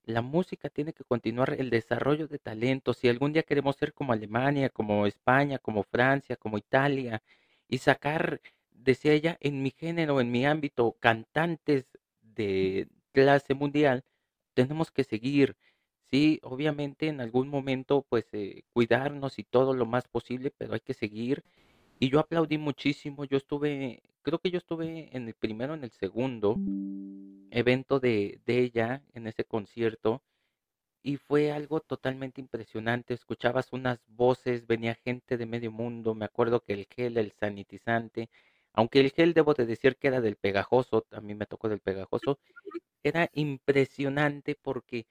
La música tiene que continuar el desarrollo de talentos. Si algún día queremos ser como Alemania, como España, como Francia, como Italia, y sacar, decía ella, en mi género, en mi ámbito, cantantes de, clase mundial, tenemos que seguir. Sí, obviamente en algún momento pues eh, cuidarnos y todo lo más posible, pero hay que seguir. Y yo aplaudí muchísimo, yo estuve, creo que yo estuve en el primero, en el segundo evento de, de ella, en ese concierto, y fue algo totalmente impresionante. Escuchabas unas voces, venía gente de medio mundo, me acuerdo que el gel, el sanitizante, aunque el gel debo de decir que era del pegajoso, a mí me tocó del pegajoso, era impresionante porque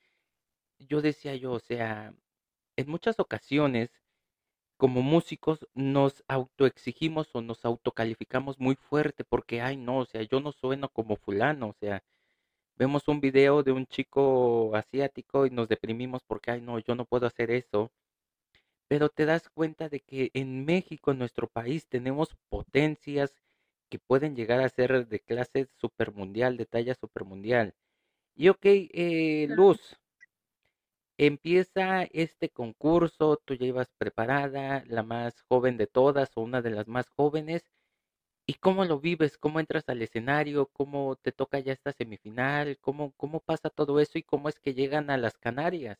yo decía yo, o sea, en muchas ocasiones como músicos nos autoexigimos o nos autocalificamos muy fuerte porque, ay, no, o sea, yo no sueno como fulano, o sea, vemos un video de un chico asiático y nos deprimimos porque, ay, no, yo no puedo hacer eso. Pero te das cuenta de que en México, en nuestro país, tenemos potencias que pueden llegar a ser de clase supermundial, de talla supermundial. Y ok, eh, Luz, empieza este concurso, tú ya ibas preparada, la más joven de todas o una de las más jóvenes. ¿Y cómo lo vives? ¿Cómo entras al escenario? ¿Cómo te toca ya esta semifinal? ¿Cómo, cómo pasa todo eso y cómo es que llegan a las Canarias?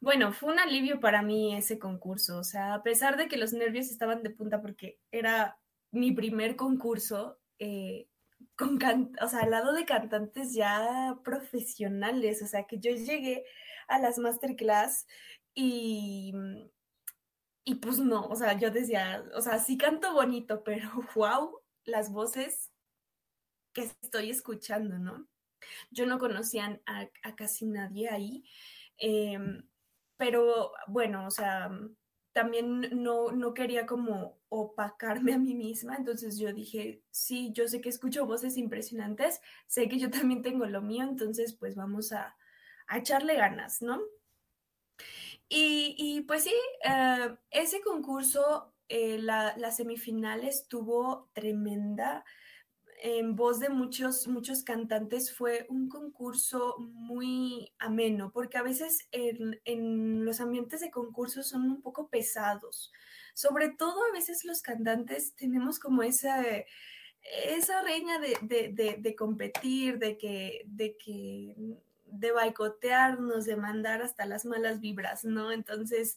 Bueno, fue un alivio para mí ese concurso, o sea, a pesar de que los nervios estaban de punta porque era mi primer concurso eh, con, o sea, al lado de cantantes ya profesionales, o sea, que yo llegué a las masterclass y, y pues no, o sea, yo decía, o sea, sí canto bonito, pero wow, las voces que estoy escuchando, ¿no? Yo no conocía a, casi nadie ahí, em, pero bueno, o sea, también no, no quería como opacarme a mí misma, entonces yo dije, sí, yo sé que escucho voces impresionantes, sé que yo también tengo lo mío, entonces pues vamos a, echarle ganas, ¿no? Y, pues sí, eh, ese concurso, eh, la, la, semifinal estuvo tremenda en voz de muchos, muchos cantantes fue un concurso muy ameno, porque a veces en, los ambientes de concursos son un poco pesados. Sobre todo a veces los cantantes tenemos como ese, esa reña de, competir, de que, de que de boicotearnos, de mandar hasta las malas vibras, ¿no? Entonces,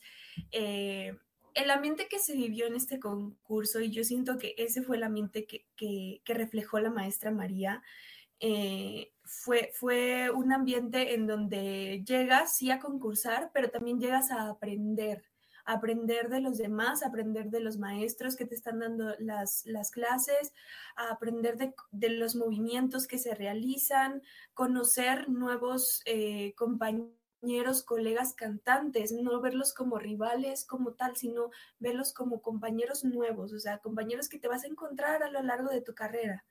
eh, el ambiente que se vivió en este concurso, y yo siento que ese fue el ambiente que, reflejó la maestra María, eh, fue, fue un ambiente en donde llegas sí a concursar, pero también llegas a aprender, aprender de los demás, aprender de los maestros que te están dando las, clases, a aprender de, los movimientos que se realizan, conocer nuevos eh, compañeros, colegas cantantes, no verlos como rivales como tal, sino verlos como compañeros nuevos, o sea, compañeros que te vas a encontrar a lo largo de tu carrera.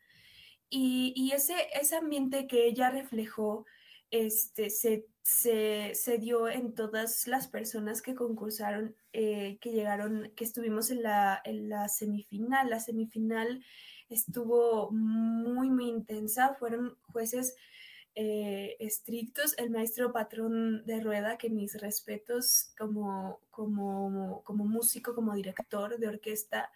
Y, ese, ese ambiente que ella reflejó, este, se, se, dio en todas las personas que concursaron, eh, que llegaron, que estuvimos en la, en la semifinal. La semifinal estuvo muy, muy intensa. Fueron jueces eh, estrictos. El maestro patrón de rueda, que mis respetos como, como, como músico, como director de orquesta,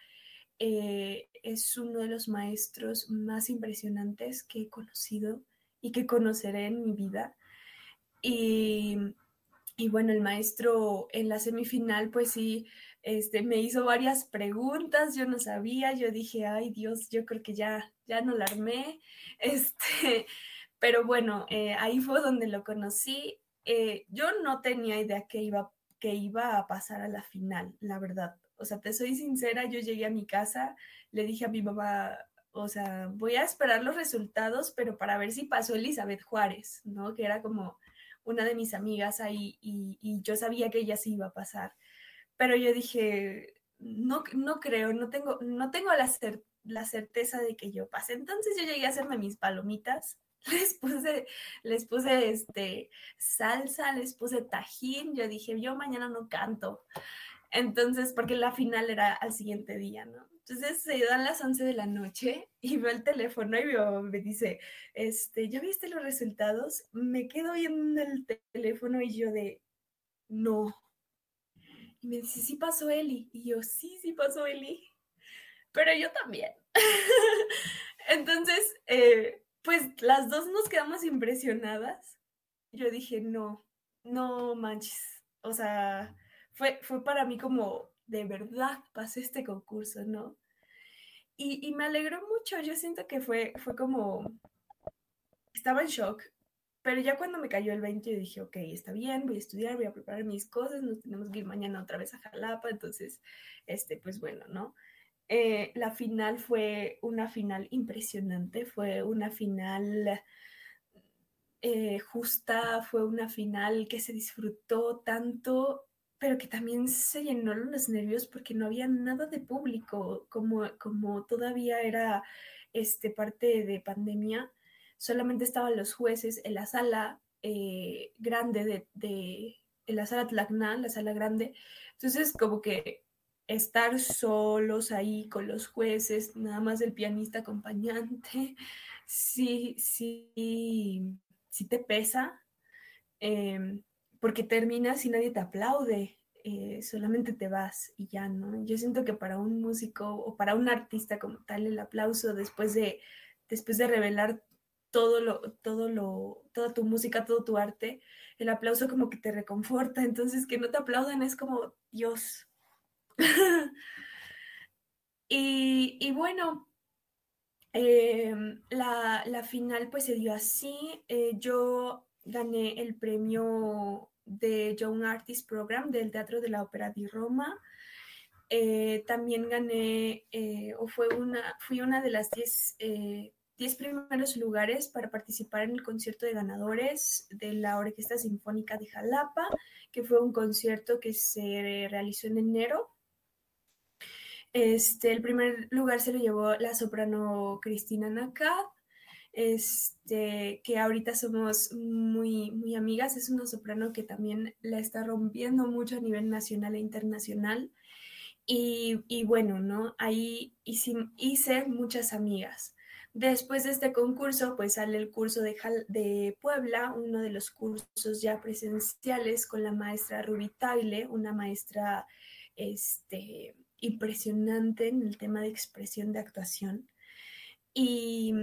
eh, es uno de los maestros más impresionantes que he conocido y que conoceré en mi vida. Y, bueno, el maestro en la semifinal, pues sí, este, me hizo varias preguntas, yo no sabía, yo dije, ay Dios, yo creo que ya, ya no la armé, este, pero bueno, eh, ahí fue donde lo conocí. Eh, yo no tenía idea que iba, que iba a pasar a la final, la verdad. O sea, te soy sincera, yo llegué a mi casa, le dije a mi mamá, o sea, voy a esperar los resultados, pero para ver si pasó Elizabeth Juárez, ¿no? Que era como una de mis amigas ahí y, yo sabía que ella sí iba a pasar. Pero yo dije, no, no creo, no tengo, no tengo la, la certeza de que yo pase. Entonces yo llegué a hacerme mis palomitas, les puse, les puse este, salsa, les puse tajín, yo dije, yo mañana no canto. Entonces, porque la final era al siguiente día, ¿no? Entonces se dan las 11 de la noche y veo el teléfono y me dice, este, ¿ya viste los resultados? Me quedo viendo el teléfono y yo de, no. Y me dice, sí pasó Eli. Y yo, sí, sí pasó Eli. Pero yo también. Entonces, eh, pues las dos nos quedamos impresionadas. Yo dije, no, no manches. O sea, fue, fue para mí como, de verdad pasé este concurso, ¿no? Y, y, me alegró mucho, yo siento que fue, fue como, estaba en shock, pero ya cuando me cayó el 20 dije, ok, está bien, voy a estudiar, voy a preparar mis cosas, nos tenemos que ir mañana otra vez a Jalapa, entonces, este, pues bueno, ¿no? Eh, la final fue una final impresionante, fue una final eh, justa, fue una final que se disfrutó tanto pero que también se llenaron los nervios porque no había nada de público, como, como todavía era este, parte de pandemia, solamente estaban los jueces en la sala eh, grande de, de, en la sala Tlacna, la sala grande, entonces como que estar solos ahí con los jueces, nada más el pianista acompañante, sí, sí, sí te pesa. Em, porque terminas y nadie te aplaude, eh, solamente te vas y ya, ¿no? Yo siento que para un músico o para un artista como tal, el aplauso después de, después de revelar todo lo, todo lo, toda tu música, todo tu arte, el aplauso como que te reconforta, entonces que no te aplaudan es como Dios. y, bueno, em, la, final pues se dio así. Eh, yo gané el premio de Young Artist Program del Teatro de la Ópera di Roma. Eh, también gané, eh, o fue una, fui una de las 10 eh, primeros lugares para participar en el concierto de ganadores de la Orquesta Sinfónica de Jalapa, que fue un concierto que se realizó en enero. Este, el primer lugar se lo llevó la soprano Cristina Nacat, este, que ahorita somos muy, muy amigas. Es una soprano que también la está rompiendo mucho a nivel nacional e internacional. Y, y bueno, ¿no? Ahí hice, muchas amigas. Después de este concurso, pues sale el curso de, de Puebla, uno de los cursos ya presenciales con la maestra Ruby Taile, una maestra este, impresionante en el tema de expresión de actuación. Y,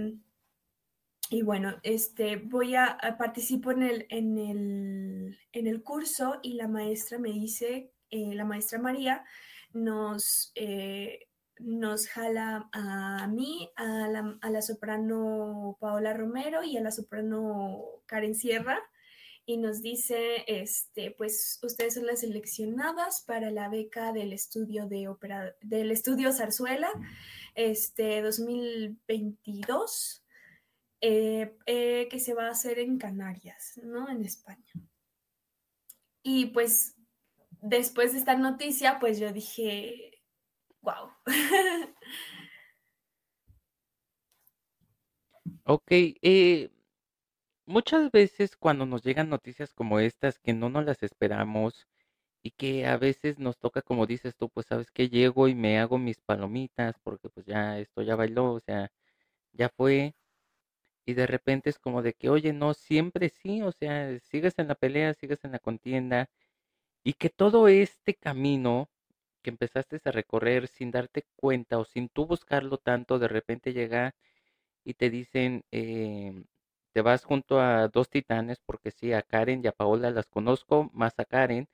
y bueno, este, voy a, participo en el, en, el, curso y la maestra me dice, eh, la maestra María nos, eh, nos jala a mí, a la, a la, soprano Paola Romero y a la soprano Karen Sierra y nos dice, este, pues ustedes son las seleccionadas para la beca del estudio de ópera, del estudio Zarzuela, este, 2022, eh, eh, que se va a hacer en Canarias, ¿no? En España. Y pues después de esta noticia, pues yo dije, wow. ok, eh, muchas veces cuando nos llegan noticias como estas que no nos las esperamos y que a veces nos toca, como dices tú, pues sabes que llego y me hago mis palomitas porque pues ya esto ya bailó, o sea, ya fue. Y de repente es como de que, oye, no, siempre sí, o sea, sigues en la pelea, sigues en la contienda y que todo este camino que empezaste a recorrer sin darte cuenta o sin tú buscarlo tanto, de repente llega y te dicen, eh, te vas junto a dos titanes, porque sí, a Karen y a Paola las conozco, más a Karen.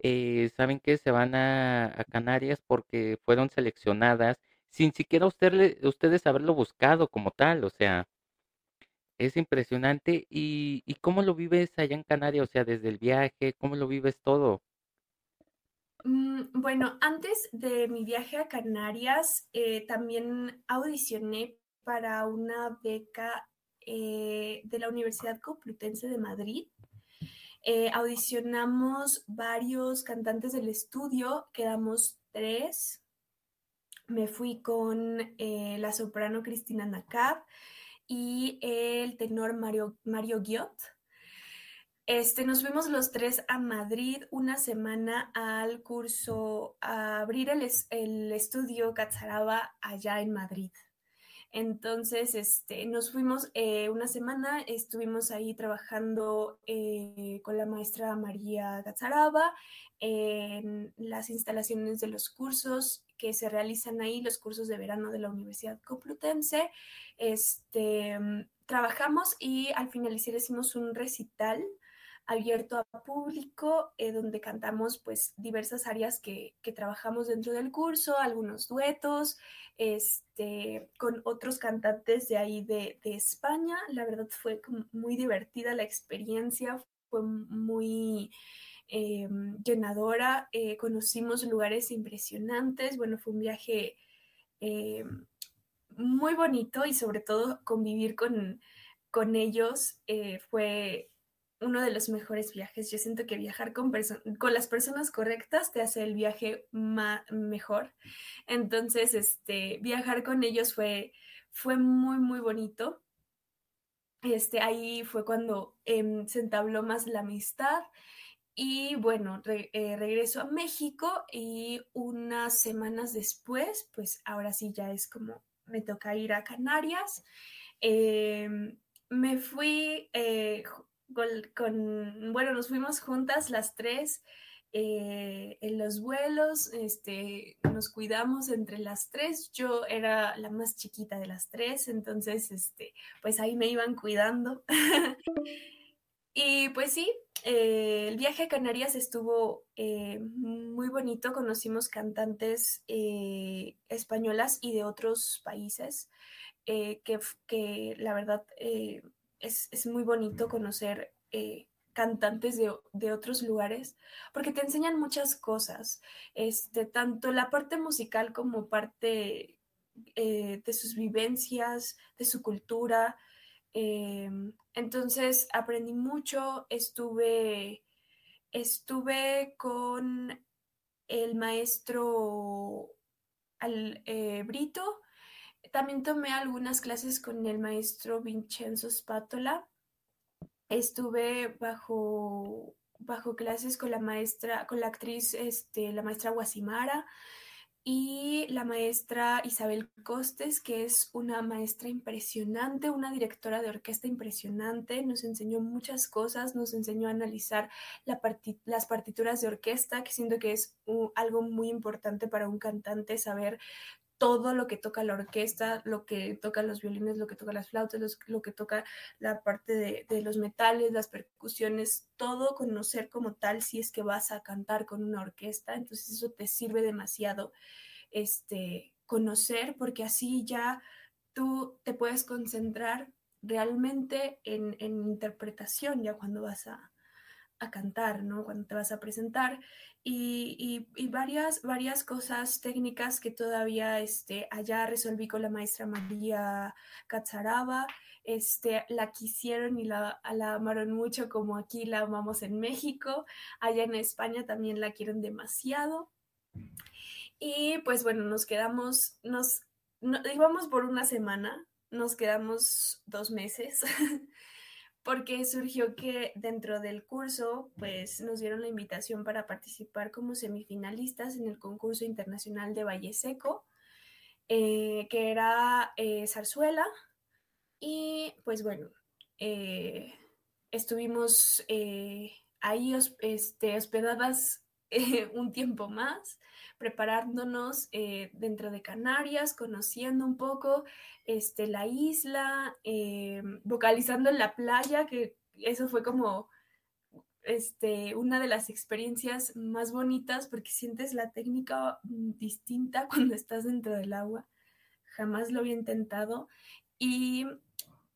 Eh, saben que se van a, Canarias porque fueron seleccionadas sin siquiera usted, ustedes haberlo buscado como tal, o sea, es impresionante. ¿Y, ¿Y cómo lo vives allá en Canarias? O sea, desde el viaje, ¿cómo lo vives todo? Mm, bueno, antes de mi viaje a Canarias, eh, también audicioné para una beca eh, de la Universidad Complutense de Madrid. Eh, audicionamos varios cantantes del estudio, quedamos tres. Me fui con la soprano Cristina Nakab y el tenor Mario, Mario Guiot. Este, nos fuimos los tres a Madrid una semana al curso, a abrir el, el estudio Catzaraba allá en Madrid. Entonces, este, nos fuimos eh, una semana, estuvimos ahí trabajando eh, con la maestra María Gazaraba en las instalaciones de los cursos que se realizan ahí, los cursos de verano de la Universidad Complutense. Este, trabajamos y al finalizar hicimos un recital abierto a público, eh, donde cantamos pues diversas áreas que, que, trabajamos dentro del curso, algunos duetos, este, con otros cantantes de ahí de, de España. La verdad fue muy divertida la experiencia, fue muy eh, llenadora, eh, conocimos lugares impresionantes, bueno, fue un viaje muy bonito y sobre todo convivir con, con ellos fue uno de los mejores viajes. Yo siento que viajar con, con las personas correctas te hace el viaje mejor. Entonces, este, viajar con ellos fue, fue muy, muy bonito. Este, ahí fue cuando em, se entabló más la amistad. Y bueno, eh, regreso a México y unas semanas después, pues ahora sí ya es como me toca ir a Canarias. Em, me fui eh, con, bueno, nos fuimos juntas las tres eh, en los vuelos, este, nos cuidamos entre las tres. Yo era la más chiquita de las tres, entonces, este, pues ahí me iban cuidando. y pues sí, eh, el viaje a Canarias estuvo eh, muy bonito. Conocimos cantantes españolas y de otros países que, la verdad es, muy bonito conocer eh, cantantes de, otros lugares, porque te enseñan muchas cosas, este, tanto la parte musical como parte eh, de sus vivencias, de su cultura. Em, entonces aprendí mucho, estuve, estuve con el maestro al, eh, Brito, también tomé algunas clases con el maestro Vincenzo Spatola. Estuve bajo, bajo clases con la maestra, con la actriz, este, la maestra Guasimara y la maestra Isabel Costes, que es una maestra impresionante, una directora de orquesta impresionante, nos enseñó muchas cosas, nos enseñó a analizar las partituras de orquesta, que siento que es algo muy importante para un cantante, saber todo lo que toca la orquesta, lo que toca los violines, lo que toca las flautas, lo que toca la parte de, los metales, las percusiones, todo conocer como tal si es que vas a cantar con una orquesta, entonces eso te sirve demasiado este, conocer porque así ya tú te puedes concentrar realmente en, en interpretación ya cuando vas a, a cantar, ¿no? Cuando te vas a presentar y, y, varias, varias cosas técnicas que todavía este, allá resolví con la maestra María Cazaraba, este, la quisieron y la, la amaron mucho como aquí la amamos en México, allá en España también la quieren demasiado. Y pues bueno, nos quedamos, nos íbamos por una semana, nos quedamos dos meses porque surgió que dentro del curso, pues nos dieron la invitación para participar como semifinalistas en el concurso internacional de Valle Seco, eh, que era eh, zarzuela. Y pues bueno, eh, estuvimos ahí este, hospedadas un tiempo más preparándonos eh, dentro de Canarias, conociendo un poco este, la isla, eh, vocalizando en la playa, que eso fue como este, una de las experiencias más bonitas porque sientes la técnica distinta cuando estás dentro del agua. Jamás lo había intentado. Y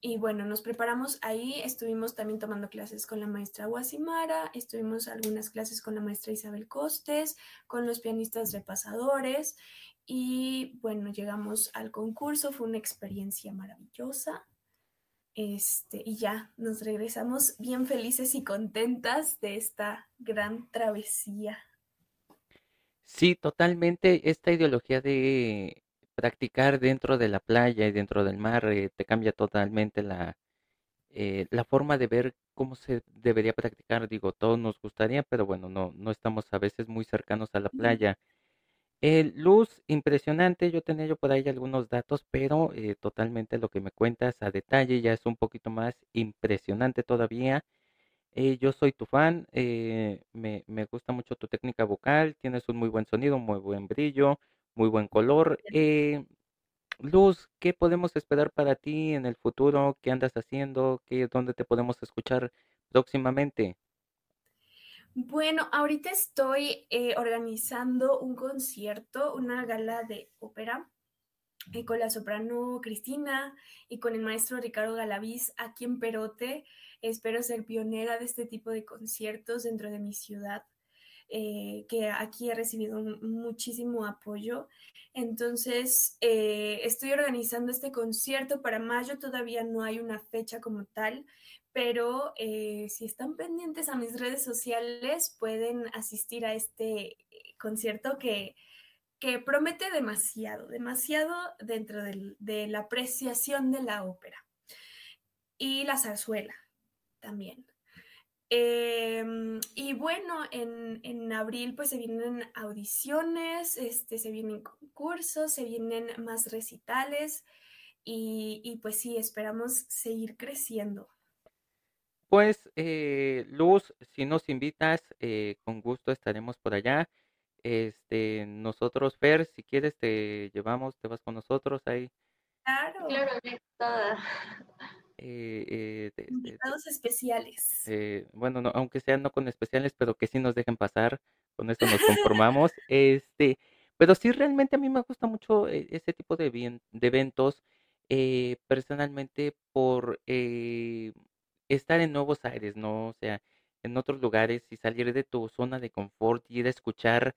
y bueno, nos preparamos ahí, estuvimos también tomando clases con la maestra Guasimara, estuvimos algunas clases con la maestra Isabel Costes, con los pianistas repasadores y bueno, llegamos al concurso, fue una experiencia maravillosa. Este, y ya nos regresamos bien felices y contentas de esta gran travesía. Sí, totalmente. Esta ideología de practicar dentro de la playa y dentro del mar eh, te cambia totalmente la, eh, la forma de ver cómo se debería practicar. Digo, todos nos gustaría, pero bueno, no, no estamos a veces muy cercanos a la playa. El luz, impresionante. Yo tenía yo por ahí algunos datos, pero eh, totalmente lo que me cuentas a detalle ya es un poquito más impresionante todavía. yo soy tu fan, me, me gusta mucho tu técnica vocal, tienes un muy buen sonido, muy buen brillo, muy buen color. Eh, Luz, ¿qué podemos esperar para ti en el futuro? ¿Qué andas haciendo? ¿Qué, ¿Dónde te podemos escuchar próximamente? Bueno, ahorita estoy eh, organizando un concierto, una gala de ópera eh, con la soprano Cristina y con el maestro Ricardo Galaviz aquí en Perote. Espero ser pionera de este tipo de conciertos dentro de mi ciudad. Eh, que aquí he recibido muchísimo apoyo. Entonces, eh, estoy organizando este concierto para mayo, todavía no hay una fecha como tal, pero eh, si están pendientes a mis redes sociales, pueden asistir a este concierto que, que promete demasiado, demasiado dentro de la apreciación de la ópera. Y la zarzuela también. Em, y bueno, en, en, abril pues se vienen audiciones, este, se vienen concursos, se vienen más recitales y, y pues sí, esperamos seguir creciendo. Pues eh, Luz, si nos invitas, eh, con gusto estaremos por allá. Este, nosotros, Fer, si quieres te llevamos, te vas con nosotros ahí. Claro. Claro, bien, toda. Eh, eh, Invitados especiales. Eh, bueno, no, aunque sean no con especiales, pero que sí nos dejen pasar, con esto nos conformamos. este, pero sí, realmente a mí me gusta mucho ese tipo de, de eventos, personalmente por estar en nuevos aires, ¿no? O sea, en otros lugares y salir de tu zona de confort y ir a escuchar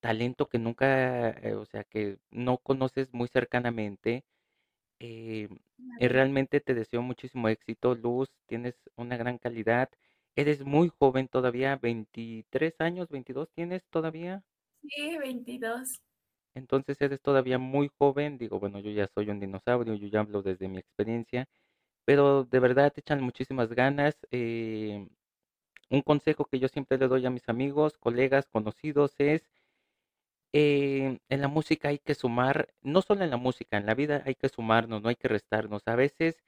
talento que nunca, o sea, que no conoces muy cercanamente eh, eh, realmente te deseo muchísimo éxito, Luz. Tienes una gran calidad. Eres muy joven todavía, 23 años, 22 tienes todavía. Sí, 22. Entonces eres todavía muy joven. Digo, bueno, yo ya soy un dinosaurio, yo ya hablo desde mi experiencia, pero de verdad te echan muchísimas ganas. Eh, un consejo que yo siempre le doy a mis amigos, colegas, conocidos es eh, en la música hay que sumar, no solo en la música, en la vida hay que sumarnos, no hay que restarnos. A veces,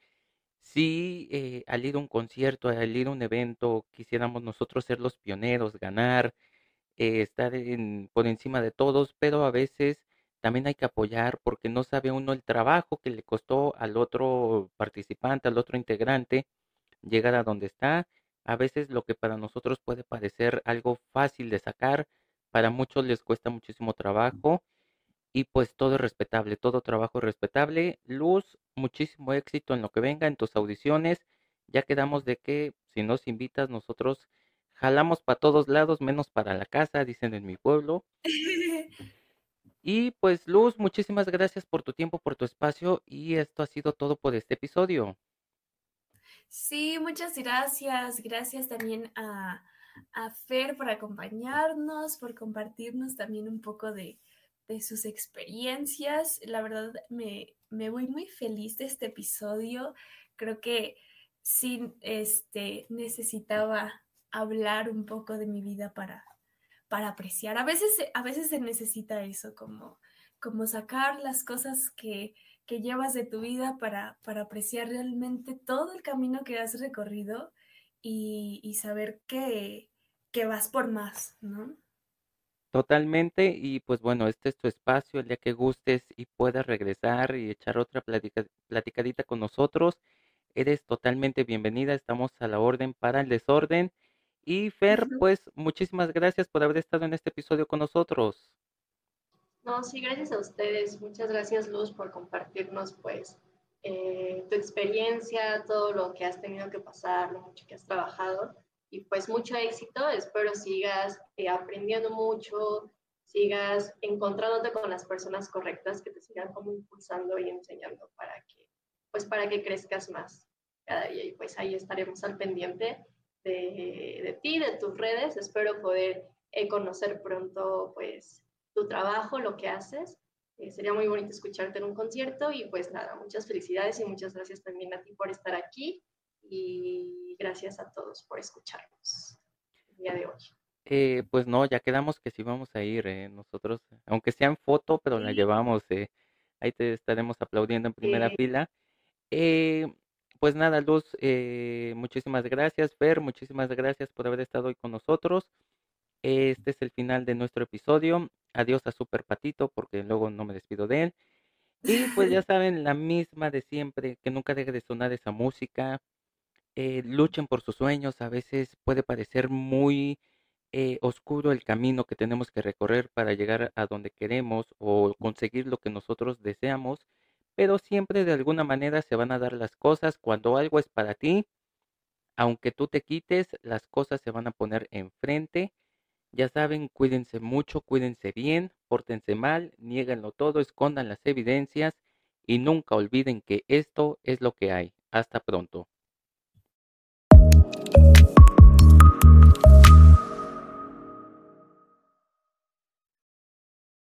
sí, eh, al ir a un concierto, al ir a un evento, quisiéramos nosotros ser los pioneros, ganar, eh, estar por encima de todos, pero a veces también hay que apoyar porque no sabe uno el trabajo que le costó al otro participante, al otro integrante llegar a donde está. A veces lo que para nosotros puede parecer algo fácil de sacar, para muchos les cuesta muchísimo trabajo y pues todo es respetable, todo trabajo es respetable. Luz, muchísimo éxito en lo que venga, en tus audiciones. Ya quedamos de que si nos invitas nosotros jalamos para todos lados, menos para la casa, dicen en mi pueblo. Y pues Luz, muchísimas gracias por tu tiempo, por tu espacio y esto ha sido todo por este episodio. Sí, muchas gracias. Gracias también a, a Fer por acompañarnos, por compartirnos también un poco de, de sus experiencias. La verdad, me, me, voy muy feliz de este episodio. Creo que sí este, necesitaba hablar un poco de mi vida para, para apreciar. A veces, a veces se necesita eso, como, como sacar las cosas que, que llevas de tu vida para, para apreciar realmente todo el camino que has recorrido y, y saber que, que vas por más, ¿no? Totalmente, y pues bueno, este es tu espacio, el día que gustes y puedas regresar y echar otra platicadita con nosotros, eres totalmente bienvenida, estamos a la orden para el desorden. Y Fer, pues muchísimas gracias por haber estado en este episodio con nosotros. No, sí, gracias a ustedes. Muchas gracias, Luz, por compartirnos, pues, eh, tu experiencia, todo lo que has tenido que pasar, lo mucho que has trabajado y pues mucho éxito. Espero sigas eh, aprendiendo mucho, sigas encontrándote con las personas correctas que te sigan como impulsando y enseñando para que, pues para que crezcas más cada día. Y pues ahí estaremos al pendiente de, de ti, de tus redes. Espero poder eh, conocer pronto pues tu trabajo, lo que haces. Eh, sería muy bonito escucharte en un concierto y pues nada, muchas felicidades y muchas gracias también a ti por estar aquí y gracias a todos por escucharnos el día de hoy. Eh, pues no, ya quedamos que sí vamos a ir, eh, nosotros, aunque sea en foto, pero la llevamos, eh, ahí te estaremos aplaudiendo en primera fila. pues nada, Luz, muchísimas gracias, Fer, muchísimas gracias por haber estado hoy con nosotros. Este es el final de nuestro episodio. Adiós a Super Patito, porque luego no me despido de él. Y pues ya saben, la misma de siempre, que nunca deje de sonar esa música, eh, luchen por sus sueños. A veces puede parecer muy eh, oscuro el camino que tenemos que recorrer para llegar a donde queremos o conseguir lo que nosotros deseamos, pero siempre de alguna manera se van a dar las cosas. Cuando algo es para ti, aunque tú te quites, las cosas se van a poner enfrente. Ya saben, cuídense mucho, cuídense bien, pórtense mal, nieguenlo todo, escondan las evidencias y nunca olviden que esto es lo que hay. Hasta pronto.